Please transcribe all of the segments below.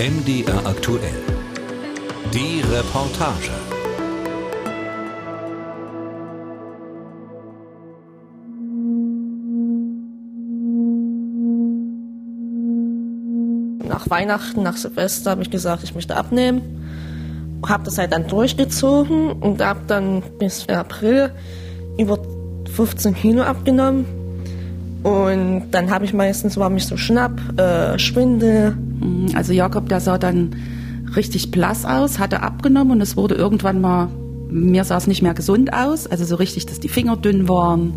MDR aktuell. Die Reportage. Nach Weihnachten, nach Silvester habe ich gesagt, ich möchte abnehmen. Habe das halt dann durchgezogen und habe dann bis April über 15 Kilo abgenommen. Und dann habe ich meistens, war mich so schnapp, äh, Schwindel. Mhm, also Jakob, der sah dann richtig blass aus, hatte abgenommen und es wurde irgendwann mal, mir sah es nicht mehr gesund aus, also so richtig, dass die Finger dünn waren,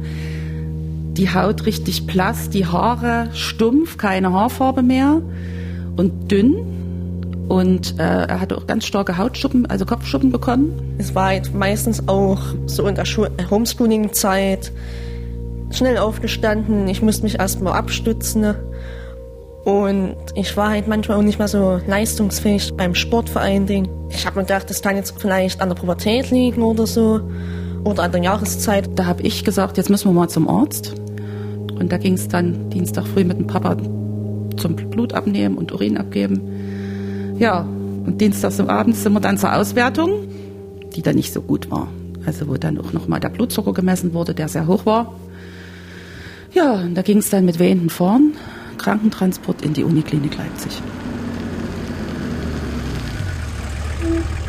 die Haut richtig blass, die Haare stumpf, keine Haarfarbe mehr und dünn. Und äh, er hatte auch ganz starke Hautschuppen, also Kopfschuppen bekommen. Es war halt meistens auch so in der Homeschooling-Zeit schnell aufgestanden. Ich musste mich erstmal abstützen. Und ich war halt manchmal auch nicht mehr so leistungsfähig beim Sport vor allen Dingen. Ich habe mir gedacht, das kann jetzt vielleicht an der Pubertät liegen oder so. Oder an der Jahreszeit. Da habe ich gesagt, jetzt müssen wir mal zum Arzt. Und da ging es dann Dienstag früh mit dem Papa zum Blut abnehmen und Urin abgeben. Ja, und Dienstags abends sind wir dann zur Auswertung, die dann nicht so gut war. Also wo dann auch nochmal der Blutzucker gemessen wurde, der sehr hoch war. Ja, und da ging es dann mit wehenden vorn, Krankentransport in die Uniklinik Leipzig.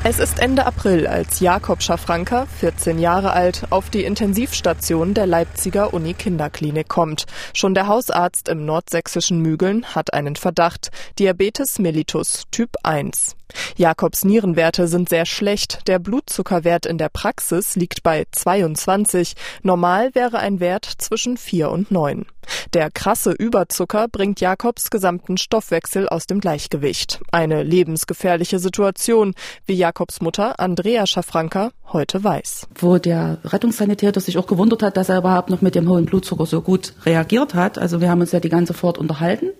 Es ist Ende April, als Jakob Schafranker, 14 Jahre alt, auf die Intensivstation der Leipziger Uni-Kinderklinik kommt. Schon der Hausarzt im nordsächsischen Mügeln hat einen Verdacht. Diabetes mellitus Typ 1. Jakobs Nierenwerte sind sehr schlecht. Der Blutzuckerwert in der Praxis liegt bei 22. Normal wäre ein Wert zwischen 4 und 9. Der krasse Überzucker bringt Jakobs gesamten Stoffwechsel aus dem Gleichgewicht. Eine lebensgefährliche Situation, wie Jakobs Mutter Andrea Schafranker heute weiß. Wo der Rettungssanitäter sich auch gewundert hat, dass er überhaupt noch mit dem hohen Blutzucker so gut reagiert hat. Also wir haben uns ja die ganze Fahrt unterhalten.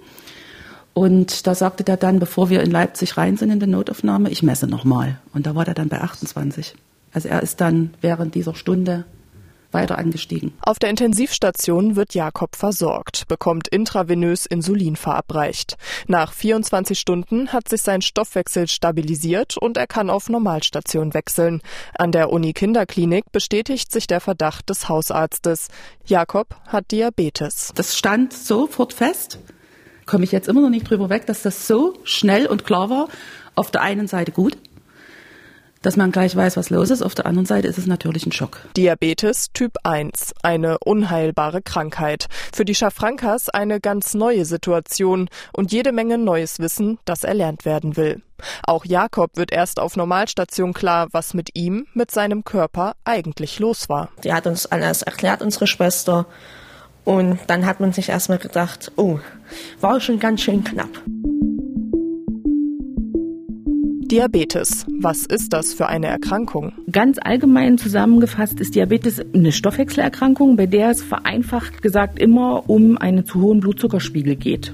Und da sagte der dann, bevor wir in Leipzig rein sind in die Notaufnahme, ich messe nochmal. Und da war der dann bei 28. Also er ist dann während dieser Stunde weiter angestiegen. Auf der Intensivstation wird Jakob versorgt, bekommt intravenös Insulin verabreicht. Nach 24 Stunden hat sich sein Stoffwechsel stabilisiert und er kann auf Normalstation wechseln. An der Uni Kinderklinik bestätigt sich der Verdacht des Hausarztes. Jakob hat Diabetes. Das stand sofort fest komme ich jetzt immer noch nicht drüber weg, dass das so schnell und klar war. Auf der einen Seite gut, dass man gleich weiß, was los ist. Auf der anderen Seite ist es natürlich ein Schock. Diabetes Typ 1, eine unheilbare Krankheit. Für die Schafrankas eine ganz neue Situation und jede Menge neues Wissen, das erlernt werden will. Auch Jakob wird erst auf Normalstation klar, was mit ihm, mit seinem Körper eigentlich los war. Die hat uns alles erklärt, unsere Schwester. Und dann hat man sich erstmal gedacht, oh, war schon ganz schön knapp. Diabetes. Was ist das für eine Erkrankung? Ganz allgemein zusammengefasst ist Diabetes eine Stoffwechselerkrankung, bei der es vereinfacht gesagt immer um einen zu hohen Blutzuckerspiegel geht.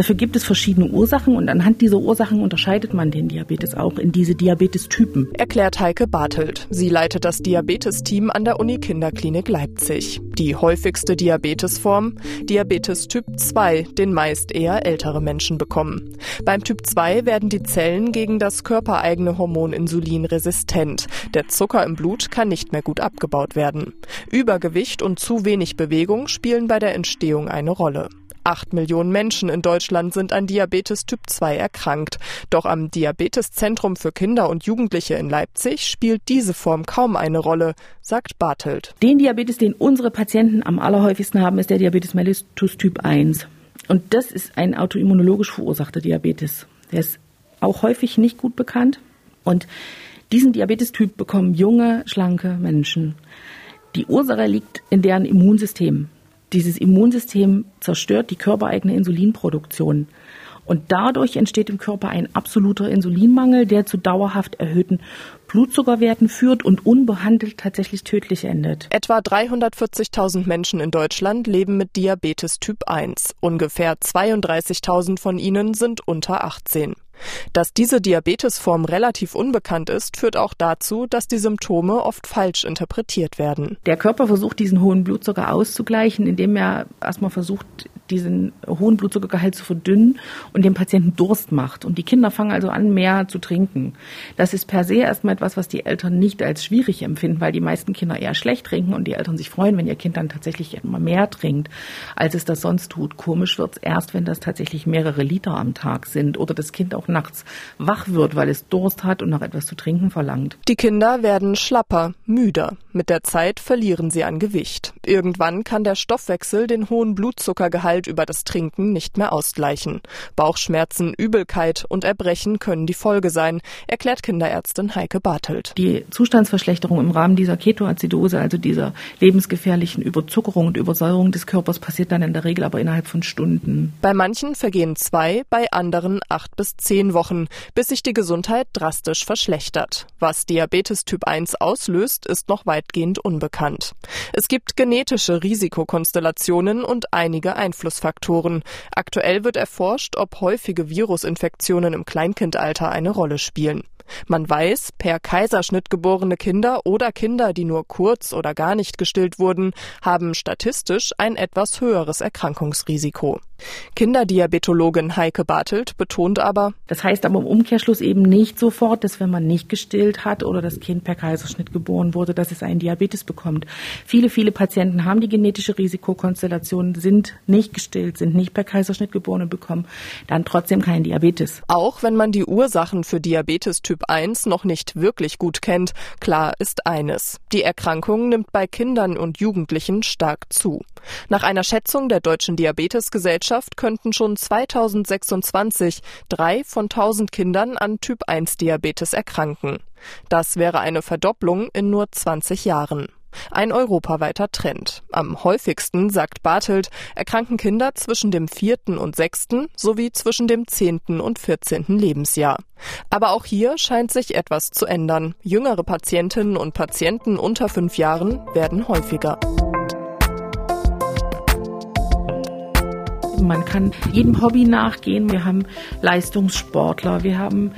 Dafür gibt es verschiedene Ursachen und anhand dieser Ursachen unterscheidet man den Diabetes auch in diese Diabetestypen. Erklärt Heike Bartelt. Sie leitet das Diabetesteam an der Uni Kinderklinik Leipzig. Die häufigste Diabetesform, Diabetes Typ 2, den meist eher ältere Menschen bekommen. Beim Typ 2 werden die Zellen gegen das körpereigene Hormon Insulin resistent. Der Zucker im Blut kann nicht mehr gut abgebaut werden. Übergewicht und zu wenig Bewegung spielen bei der Entstehung eine Rolle. Acht Millionen Menschen in Deutschland sind an Diabetes Typ 2 erkrankt. Doch am Diabeteszentrum für Kinder und Jugendliche in Leipzig spielt diese Form kaum eine Rolle, sagt Bartelt. Den Diabetes, den unsere Patienten am allerhäufigsten haben, ist der Diabetes mellitus Typ 1. Und das ist ein autoimmunologisch verursachter Diabetes. Der ist auch häufig nicht gut bekannt. Und diesen Diabetestyp bekommen junge, schlanke Menschen. Die Ursache liegt in deren Immunsystem dieses Immunsystem zerstört die körpereigene Insulinproduktion. Und dadurch entsteht im Körper ein absoluter Insulinmangel, der zu dauerhaft erhöhten Blutzuckerwerten führt und unbehandelt tatsächlich tödlich endet. Etwa 340.000 Menschen in Deutschland leben mit Diabetes Typ 1. Ungefähr 32.000 von ihnen sind unter 18. Dass diese Diabetesform relativ unbekannt ist, führt auch dazu, dass die Symptome oft falsch interpretiert werden. Der Körper versucht, diesen hohen Blutzucker auszugleichen, indem er erstmal versucht, diesen hohen Blutzuckergehalt zu verdünnen und dem Patienten Durst macht. Und die Kinder fangen also an, mehr zu trinken. Das ist per se erstmal etwas, was die Eltern nicht als schwierig empfinden, weil die meisten Kinder eher schlecht trinken und die Eltern sich freuen, wenn ihr Kind dann tatsächlich immer mehr trinkt, als es das sonst tut. Komisch wird es erst, wenn das tatsächlich mehrere Liter am Tag sind oder das Kind auch nachts wach wird, weil es Durst hat und nach etwas zu trinken verlangt. Die Kinder werden schlapper, müder. Mit der Zeit verlieren sie an Gewicht. Irgendwann kann der Stoffwechsel den hohen Blutzuckergehalt über das Trinken nicht mehr ausgleichen. Bauchschmerzen, Übelkeit und Erbrechen können die Folge sein, erklärt Kinderärztin Heike Bartelt. Die Zustandsverschlechterung im Rahmen dieser Ketoazidose, also dieser lebensgefährlichen Überzuckerung und Übersäuerung des Körpers, passiert dann in der Regel aber innerhalb von Stunden. Bei manchen vergehen zwei, bei anderen acht bis zehn Wochen, bis sich die Gesundheit drastisch verschlechtert. Was Diabetes Typ 1 auslöst, ist noch weitgehend unbekannt. Es gibt genetische Risikokonstellationen und einige Einflussfaktoren. Aktuell wird erforscht, ob häufige Virusinfektionen im Kleinkindalter eine Rolle spielen. Man weiß, per Kaiserschnitt geborene Kinder oder Kinder, die nur kurz oder gar nicht gestillt wurden, haben statistisch ein etwas höheres Erkrankungsrisiko. Kinderdiabetologin Heike Bartelt betont aber, das heißt aber im Umkehrschluss eben nicht sofort, dass wenn man nicht gestillt hat oder das Kind per Kaiserschnitt geboren wurde, dass es einen Diabetes bekommt. Viele, viele Patienten haben die genetische Risikokonstellation, sind nicht gestillt, sind nicht per Kaiserschnitt geboren und bekommen dann trotzdem keinen Diabetes. Auch wenn man die Ursachen für Diabetes Typ 1 noch nicht wirklich gut kennt, klar ist eines. Die Erkrankung nimmt bei Kindern und Jugendlichen stark zu. Nach einer Schätzung der Deutschen Diabetesgesellschaft könnten schon 2026 drei von 1000 Kindern an Typ 1 Diabetes erkranken. Das wäre eine Verdopplung in nur 20 Jahren. Ein europaweiter Trend. Am häufigsten, sagt Bartelt, erkranken Kinder zwischen dem vierten und sechsten sowie zwischen dem zehnten und vierzehnten Lebensjahr. Aber auch hier scheint sich etwas zu ändern. Jüngere Patientinnen und Patienten unter fünf Jahren werden häufiger. Man kann jedem Hobby nachgehen. Wir haben Leistungssportler, wir haben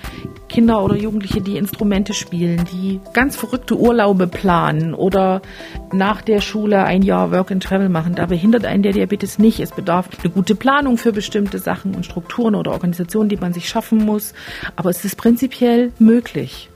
Kinder oder Jugendliche, die Instrumente spielen, die ganz verrückte Urlaube planen oder nach der Schule ein Jahr Work and Travel machen. Da behindert einen der Diabetes nicht. Es bedarf eine gute Planung für bestimmte Sachen und Strukturen oder Organisationen, die man sich schaffen muss. Aber es ist prinzipiell möglich.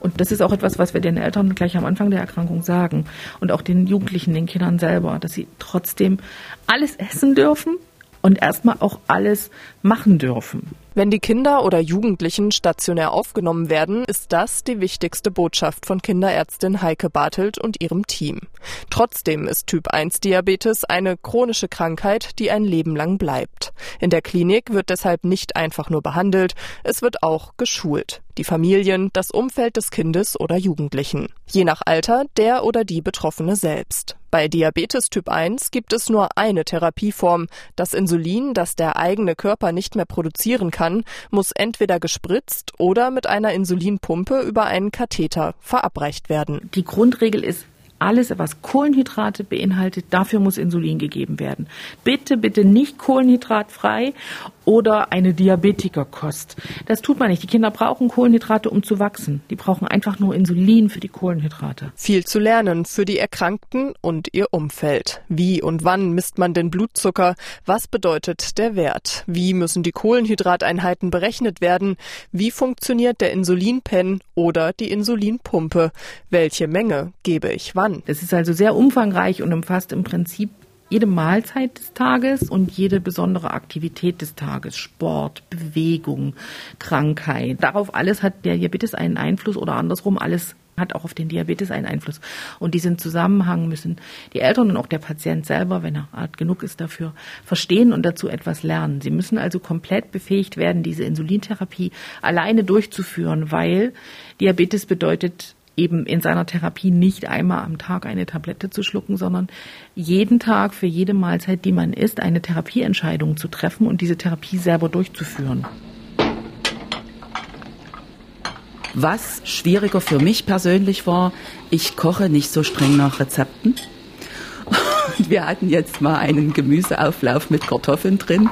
Und das ist auch etwas, was wir den Eltern gleich am Anfang der Erkrankung sagen und auch den Jugendlichen, den Kindern selber, dass sie trotzdem alles essen dürfen, und erstmal auch alles machen dürfen. Wenn die Kinder oder Jugendlichen stationär aufgenommen werden, ist das die wichtigste Botschaft von Kinderärztin Heike Bartelt und ihrem Team. Trotzdem ist Typ 1 Diabetes eine chronische Krankheit, die ein Leben lang bleibt. In der Klinik wird deshalb nicht einfach nur behandelt, es wird auch geschult. Die Familien, das Umfeld des Kindes oder Jugendlichen. Je nach Alter der oder die Betroffene selbst. Bei Diabetes Typ 1 gibt es nur eine Therapieform. Das Insulin, das der eigene Körper nicht mehr produzieren kann, muss entweder gespritzt oder mit einer Insulinpumpe über einen Katheter verabreicht werden. Die Grundregel ist alles, was Kohlenhydrate beinhaltet, dafür muss Insulin gegeben werden. Bitte, bitte nicht kohlenhydratfrei oder eine Diabetikerkost. Das tut man nicht. Die Kinder brauchen Kohlenhydrate, um zu wachsen. Die brauchen einfach nur Insulin für die Kohlenhydrate. Viel zu lernen für die Erkrankten und ihr Umfeld. Wie und wann misst man den Blutzucker? Was bedeutet der Wert? Wie müssen die Kohlenhydrateinheiten berechnet werden? Wie funktioniert der Insulinpen oder die Insulinpumpe? Welche Menge gebe ich wann? Das ist also sehr umfangreich und umfasst im Prinzip jede Mahlzeit des Tages und jede besondere Aktivität des Tages, Sport, Bewegung, Krankheit. Darauf alles hat der Diabetes einen Einfluss oder andersrum alles hat auch auf den Diabetes einen Einfluss. Und diesen Zusammenhang müssen die Eltern und auch der Patient selber, wenn er alt genug ist dafür, verstehen und dazu etwas lernen. Sie müssen also komplett befähigt werden, diese Insulintherapie alleine durchzuführen, weil Diabetes bedeutet eben in seiner Therapie nicht einmal am Tag eine Tablette zu schlucken, sondern jeden Tag für jede Mahlzeit, die man isst, eine Therapieentscheidung zu treffen und diese Therapie selber durchzuführen. Was schwieriger für mich persönlich war, ich koche nicht so streng nach Rezepten. Und wir hatten jetzt mal einen Gemüseauflauf mit Kartoffeln drin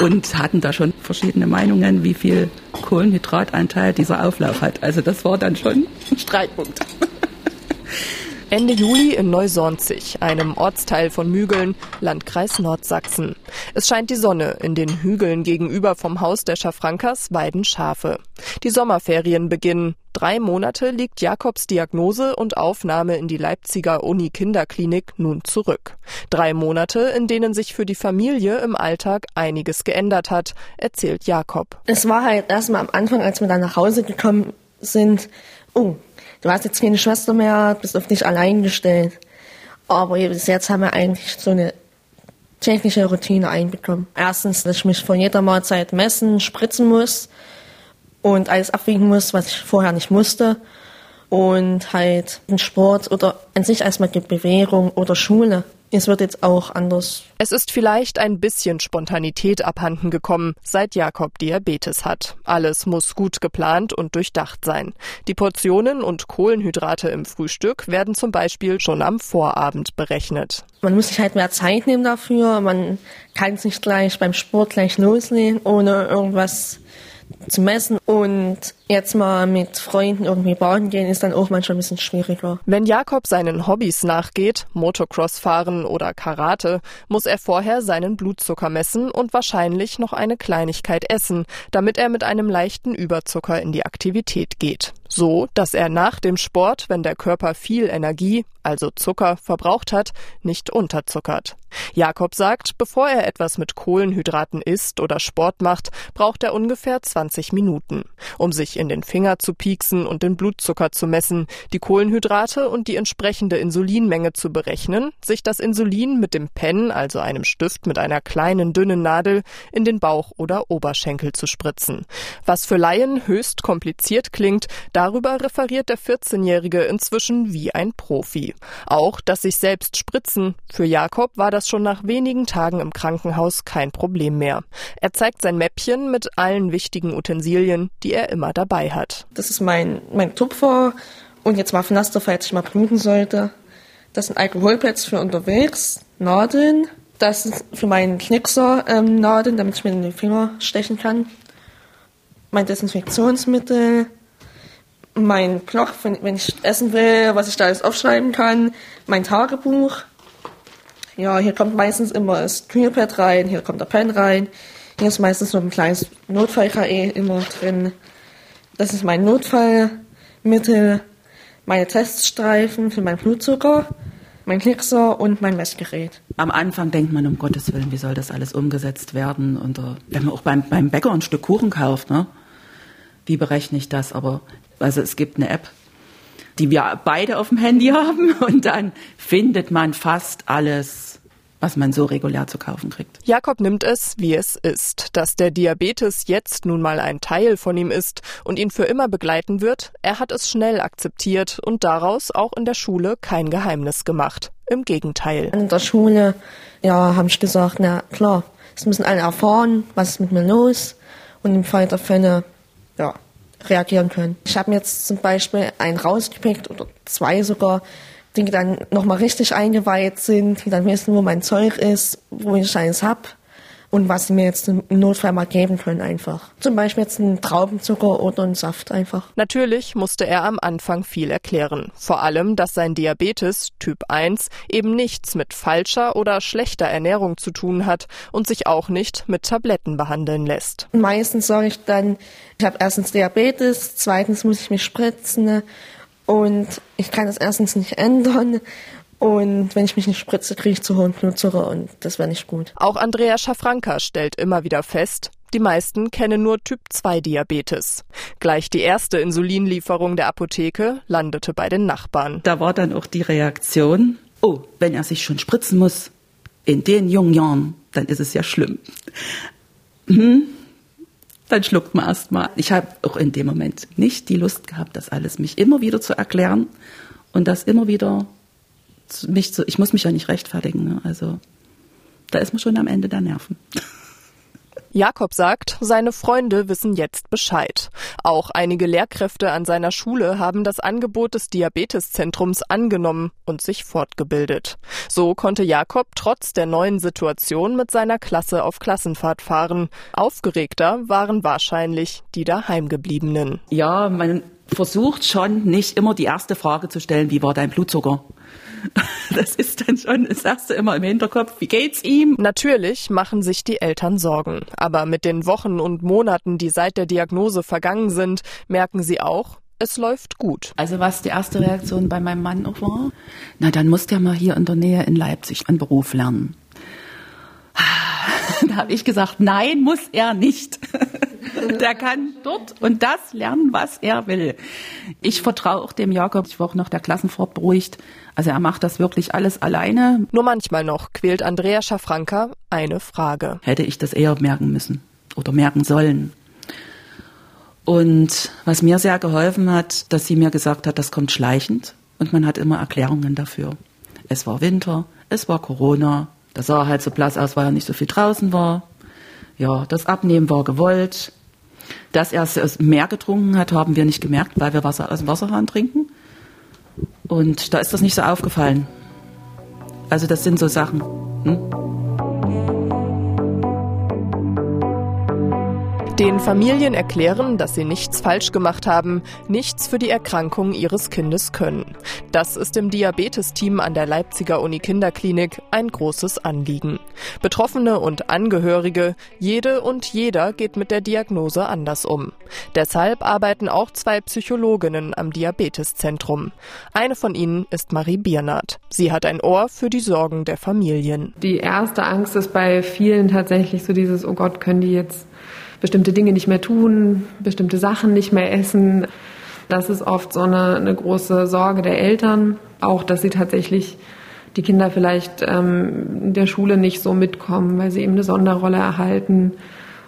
und hatten da schon verschiedene Meinungen, wie viel Kohlenhydratanteil dieser Auflauf hat. Also das war dann schon ein Streitpunkt. Ende Juli in Neusornzig, einem Ortsteil von Mügeln, Landkreis Nordsachsen. Es scheint die Sonne. In den Hügeln gegenüber vom Haus der Schafrankers weiden Schafe. Die Sommerferien beginnen. Drei Monate liegt Jakobs Diagnose und Aufnahme in die Leipziger Uni-Kinderklinik nun zurück. Drei Monate, in denen sich für die Familie im Alltag einiges geändert hat, erzählt Jakob. Es war halt erstmal am Anfang, als wir dann nach Hause gekommen sind, oh, du hast jetzt keine Schwester mehr, bist auf dich allein gestellt. Aber bis jetzt haben wir eigentlich so eine technische Routine einbekommen. Erstens, dass ich mich vor jeder Mahlzeit messen, spritzen muss und alles abwiegen muss, was ich vorher nicht musste. Und halt den Sport oder an sich erstmal die Bewegung oder Schule es wird jetzt auch anders. Es ist vielleicht ein bisschen Spontanität abhanden gekommen, seit Jakob Diabetes hat. Alles muss gut geplant und durchdacht sein. Die Portionen und Kohlenhydrate im Frühstück werden zum Beispiel schon am Vorabend berechnet. Man muss sich halt mehr Zeit nehmen dafür. Man kann es nicht gleich beim Sport gleich loslegen, ohne irgendwas zu messen und jetzt mal mit Freunden irgendwie baden gehen, ist dann auch manchmal ein bisschen schwieriger. Wenn Jakob seinen Hobbys nachgeht, Motocross fahren oder Karate, muss er vorher seinen Blutzucker messen und wahrscheinlich noch eine Kleinigkeit essen, damit er mit einem leichten Überzucker in die Aktivität geht. So, dass er nach dem Sport, wenn der Körper viel Energie, also Zucker, verbraucht hat, nicht unterzuckert. Jakob sagt, bevor er etwas mit Kohlenhydraten isst oder Sport macht, braucht er ungefähr 20 Minuten, um sich in den Finger zu pieksen und den Blutzucker zu messen, die Kohlenhydrate und die entsprechende Insulinmenge zu berechnen, sich das Insulin mit dem Pen, also einem Stift mit einer kleinen dünnen Nadel, in den Bauch oder Oberschenkel zu spritzen. Was für Laien höchst kompliziert klingt, darüber referiert der 14-Jährige inzwischen wie ein Profi. Auch das sich selbst spritzen, für Jakob war das schon nach wenigen Tagen im Krankenhaus kein Problem mehr. Er zeigt sein Mäppchen mit allen wichtigen Utensilien, die er immer dabei hat. Das ist mein, mein Tupfer und jetzt mal Pflaster, falls ich mal bluten sollte. Das sind Alkoholpads für unterwegs, Nadeln. Das ist für meinen Knickser ähm, Nadeln, damit ich mir in den Finger stechen kann. Mein Desinfektionsmittel, mein Block, wenn ich essen will, was ich da alles aufschreiben kann, mein Tagebuch. Ja, hier kommt meistens immer das Kühlpad rein, hier kommt der Pen rein. Hier ist meistens noch ein kleines Notfall-KE immer drin. Das ist mein Notfallmittel, meine Teststreifen für meinen Blutzucker, mein Klickser und mein Messgerät. Am Anfang denkt man, um Gottes Willen, wie soll das alles umgesetzt werden? Und uh, wenn man auch beim, beim Bäcker ein Stück Kuchen kauft, ne? wie berechne ich das? Aber also es gibt eine App, die wir beide auf dem Handy haben und dann findet man fast alles was man so regulär zu kaufen kriegt. Jakob nimmt es, wie es ist. Dass der Diabetes jetzt nun mal ein Teil von ihm ist und ihn für immer begleiten wird, er hat es schnell akzeptiert und daraus auch in der Schule kein Geheimnis gemacht. Im Gegenteil. In der Schule, ja, haben ich gesagt, na klar, es müssen alle erfahren, was ist mit mir los und im Fall der Fälle, ja, reagieren können. Ich habe mir jetzt zum Beispiel einen rausgepickt oder zwei sogar, die dann nochmal richtig eingeweiht sind, die dann wissen, wo mein Zeug ist, wo ich eins hab und was sie mir jetzt im Notfall mal geben können einfach. Zum Beispiel jetzt einen Traubenzucker oder einen Saft einfach. Natürlich musste er am Anfang viel erklären. Vor allem, dass sein Diabetes Typ 1 eben nichts mit falscher oder schlechter Ernährung zu tun hat und sich auch nicht mit Tabletten behandeln lässt. Meistens sage ich dann, ich habe erstens Diabetes, zweitens muss ich mich spritzen und ich kann das erstens nicht ändern. Und wenn ich mich nicht spritze, kriege ich zu hohen Blutzucker und das wäre nicht gut. Auch Andrea Schafranka stellt immer wieder fest, die meisten kennen nur Typ 2 Diabetes. Gleich die erste Insulinlieferung der Apotheke landete bei den Nachbarn. Da war dann auch die Reaktion, oh, wenn er sich schon spritzen muss, in den jungen Jahren, dann ist es ja schlimm. Hm, dann schluckt man erstmal. Ich habe auch in dem Moment nicht die Lust gehabt, das alles mich immer wieder zu erklären und das immer wieder mich zu, ich muss mich ja nicht rechtfertigen. Ne? Also da ist man schon am Ende der Nerven. Jakob sagt, seine Freunde wissen jetzt Bescheid. Auch einige Lehrkräfte an seiner Schule haben das Angebot des Diabeteszentrums angenommen und sich fortgebildet. So konnte Jakob trotz der neuen Situation mit seiner Klasse auf Klassenfahrt fahren. Aufgeregter waren wahrscheinlich die daheimgebliebenen. Ja, man versucht schon nicht immer die erste Frage zu stellen, wie war dein Blutzucker? Das ist dann schon, das sagst du immer im Hinterkopf, wie geht's ihm? Natürlich machen sich die Eltern Sorgen. Aber mit den Wochen und Monaten, die seit der Diagnose vergangen sind, merken sie auch, es läuft gut. Also was die erste Reaktion bei meinem Mann auch war, na dann muss der mal hier in der Nähe in Leipzig einen Beruf lernen. Da habe ich gesagt, nein, muss er nicht. Der kann dort und das lernen, was er will. Ich vertraue auch dem Jakob. Ich war auch noch der Klassenfahrt beruhigt. Also er macht das wirklich alles alleine. Nur manchmal noch quält Andrea Schafranka eine Frage. Hätte ich das eher merken müssen oder merken sollen. Und was mir sehr geholfen hat, dass sie mir gesagt hat, das kommt schleichend und man hat immer Erklärungen dafür. Es war Winter, es war Corona, das sah halt so blass aus, weil er nicht so viel draußen war. Ja, das Abnehmen war gewollt. Dass er mehr getrunken hat, haben wir nicht gemerkt, weil wir Wasser aus dem Wasserhahn trinken. Und da ist das nicht so aufgefallen. Also das sind so Sachen. Hm? Den Familien erklären, dass sie nichts falsch gemacht haben, nichts für die Erkrankung ihres Kindes können. Das ist im Diabetesteam an der Leipziger Uni Kinderklinik ein großes Anliegen. Betroffene und Angehörige, jede und jeder geht mit der Diagnose anders um. Deshalb arbeiten auch zwei Psychologinnen am Diabeteszentrum. Eine von ihnen ist Marie Biernert. Sie hat ein Ohr für die Sorgen der Familien. Die erste Angst ist bei vielen tatsächlich so dieses, oh Gott, können die jetzt bestimmte Dinge nicht mehr tun, bestimmte Sachen nicht mehr essen. Das ist oft so eine, eine große Sorge der Eltern, auch dass sie tatsächlich die Kinder vielleicht ähm, in der Schule nicht so mitkommen, weil sie eben eine Sonderrolle erhalten.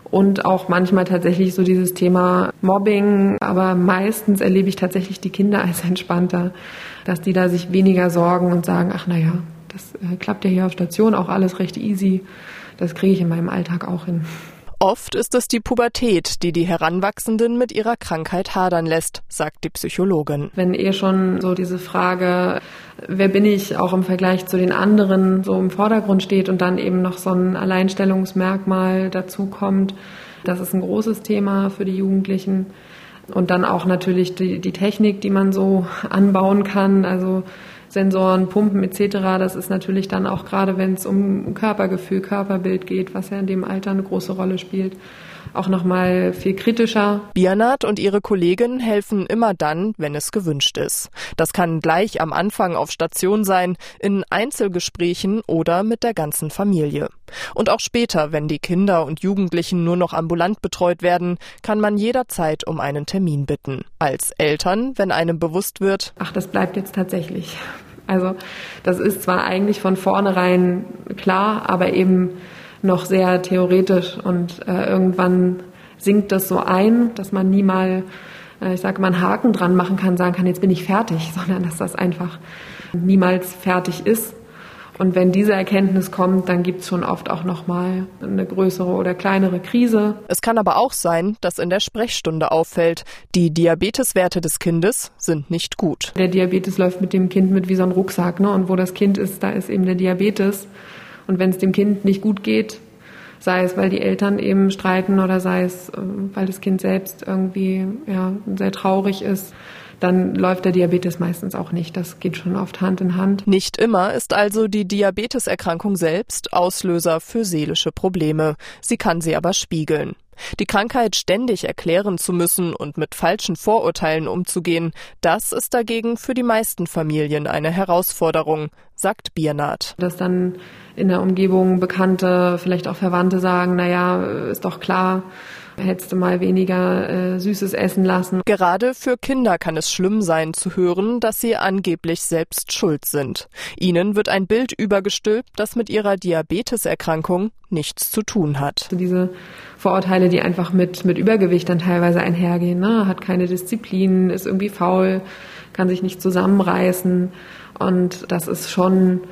Und auch manchmal tatsächlich so dieses Thema Mobbing, aber meistens erlebe ich tatsächlich die Kinder als entspannter, dass die da sich weniger sorgen und sagen, ach naja, das äh, klappt ja hier auf Station auch alles recht easy, das kriege ich in meinem Alltag auch hin. Oft ist es die Pubertät, die die Heranwachsenden mit ihrer Krankheit hadern lässt, sagt die Psychologin. Wenn eh schon so diese Frage, wer bin ich, auch im Vergleich zu den anderen so im Vordergrund steht und dann eben noch so ein Alleinstellungsmerkmal dazu kommt, das ist ein großes Thema für die Jugendlichen. Und dann auch natürlich die, die Technik, die man so anbauen kann. Also Sensoren, Pumpen etc. Das ist natürlich dann auch gerade, wenn es um Körpergefühl, Körperbild geht, was ja in dem Alter eine große Rolle spielt, auch nochmal viel kritischer. Bianat und ihre Kollegin helfen immer dann, wenn es gewünscht ist. Das kann gleich am Anfang auf Station sein, in Einzelgesprächen oder mit der ganzen Familie. Und auch später, wenn die Kinder und Jugendlichen nur noch ambulant betreut werden, kann man jederzeit um einen Termin bitten. Als Eltern, wenn einem bewusst wird, ach, das bleibt jetzt tatsächlich. Also das ist zwar eigentlich von vornherein klar, aber eben noch sehr theoretisch und äh, irgendwann sinkt das so ein, dass man nie mal, äh, ich sage mal, einen Haken dran machen kann, sagen kann, jetzt bin ich fertig, sondern dass das einfach niemals fertig ist und wenn diese Erkenntnis kommt, dann gibt es schon oft auch nochmal eine größere oder kleinere Krise. Es kann aber auch sein, dass in der Sprechstunde auffällt, die Diabeteswerte des Kindes sind nicht gut. Der Diabetes läuft mit dem Kind mit wie so ein Rucksack, ne? Und wo das Kind ist, da ist eben der Diabetes. Und wenn es dem Kind nicht gut geht, sei es, weil die Eltern eben streiten oder sei es, äh, weil das Kind selbst irgendwie ja, sehr traurig ist, dann läuft der Diabetes meistens auch nicht. Das geht schon oft Hand in Hand. Nicht immer ist also die Diabeteserkrankung selbst Auslöser für seelische Probleme. Sie kann sie aber spiegeln. Die Krankheit ständig erklären zu müssen und mit falschen Vorurteilen umzugehen, das ist dagegen für die meisten Familien eine Herausforderung, sagt Biernat. Dass dann in der Umgebung Bekannte, vielleicht auch Verwandte sagen, na ja, ist doch klar, hättest du mal weniger äh, Süßes essen lassen. Gerade für Kinder kann es schlimm sein zu hören, dass sie angeblich selbst schuld sind. Ihnen wird ein Bild übergestülpt, das mit ihrer Diabeteserkrankung nichts zu tun hat. Diese Vorurteile, die einfach mit, mit Übergewicht dann teilweise einhergehen, ne? hat keine Disziplin, ist irgendwie faul, kann sich nicht zusammenreißen. Und das ist schon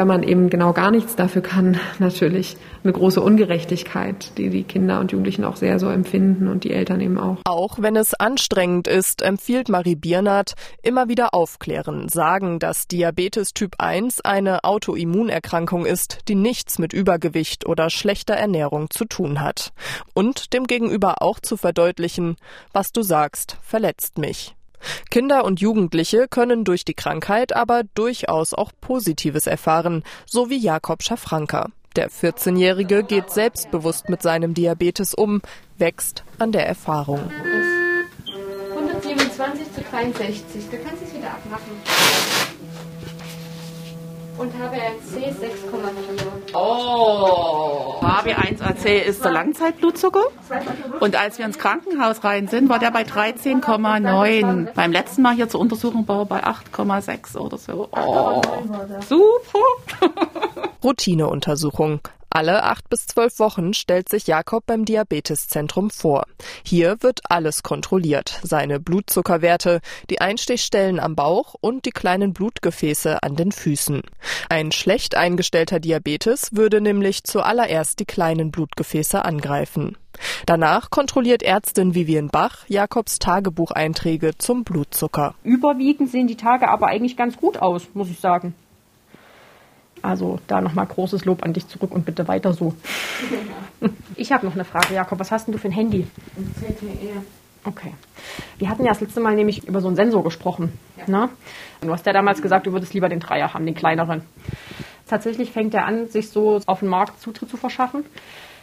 wenn man eben genau gar nichts dafür kann, natürlich eine große Ungerechtigkeit, die die Kinder und Jugendlichen auch sehr so empfinden und die Eltern eben auch. Auch wenn es anstrengend ist, empfiehlt Marie Biernat immer wieder aufklären, sagen, dass Diabetes Typ 1 eine Autoimmunerkrankung ist, die nichts mit Übergewicht oder schlechter Ernährung zu tun hat. Und dem Gegenüber auch zu verdeutlichen, was du sagst, verletzt mich. Kinder und Jugendliche können durch die Krankheit aber durchaus auch Positives erfahren, so wie Jakob Schafranker. Der 14-Jährige geht selbstbewusst mit seinem Diabetes um, wächst an der Erfahrung. 127 zu 63, du kannst es wieder abmachen. Und HbA1c 6,4. Oh, HB1AC ist der Langzeitblutzucker. Und als wir ins Krankenhaus rein sind, war der bei 13,9. Beim letzten Mal hier zur Untersuchung war er bei 8,6 oder so. Oh, super. Routineuntersuchung. Alle acht bis zwölf Wochen stellt sich Jakob beim Diabeteszentrum vor. Hier wird alles kontrolliert. Seine Blutzuckerwerte, die Einstichstellen am Bauch und die kleinen Blutgefäße an den Füßen. Ein schlecht eingestellter Diabetes würde nämlich zuallererst die kleinen Blutgefäße angreifen. Danach kontrolliert Ärztin Vivian Bach Jakobs Tagebucheinträge zum Blutzucker. Überwiegend sehen die Tage aber eigentlich ganz gut aus, muss ich sagen. Also da nochmal großes Lob an dich zurück und bitte weiter so. Ich habe noch eine Frage, Jakob. Was hast denn du für ein Handy? Ein CTE. Okay. Wir hatten ja das letzte Mal nämlich über so einen Sensor gesprochen. Ja. Ne? Du hast ja damals gesagt, du würdest lieber den Dreier haben, den kleineren. Tatsächlich fängt er an, sich so auf den Markt Zutritt zu verschaffen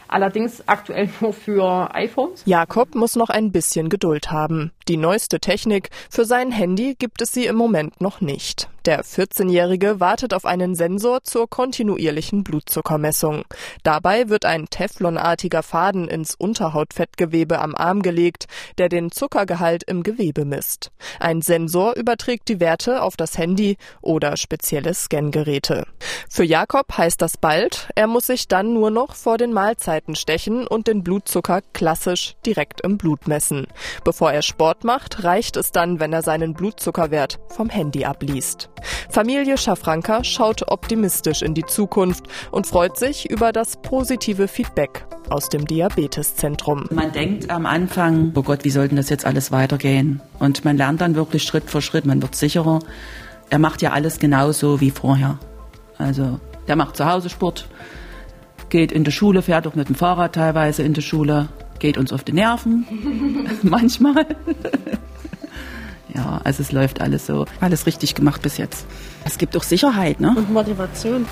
allerdings aktuell nur für iPhones. Jakob muss noch ein bisschen Geduld haben. Die neueste Technik für sein Handy gibt es sie im Moment noch nicht. Der 14-Jährige wartet auf einen Sensor zur kontinuierlichen Blutzuckermessung. Dabei wird ein teflonartiger Faden ins Unterhautfettgewebe am Arm gelegt, der den Zuckergehalt im Gewebe misst. Ein Sensor überträgt die Werte auf das Handy oder spezielle Scangeräte. Für Jakob heißt das bald, er muss sich dann nur noch vor den Mahlzeiten stechen und den Blutzucker klassisch direkt im Blut messen. Bevor er Sport macht, reicht es dann, wenn er seinen Blutzuckerwert vom Handy abliest. Familie Schafranka schaut optimistisch in die Zukunft und freut sich über das positive Feedback aus dem Diabeteszentrum. Man denkt am Anfang, oh Gott, wie sollten das jetzt alles weitergehen? Und man lernt dann wirklich Schritt für Schritt, man wird sicherer. Er macht ja alles genauso wie vorher. Also der macht zu Hause Sport, geht in die Schule, fährt auch mit dem Fahrrad teilweise in die Schule, geht uns auf die Nerven, manchmal. Ja, also es läuft alles so, alles richtig gemacht bis jetzt. Es gibt auch Sicherheit, ne? Und Motivation.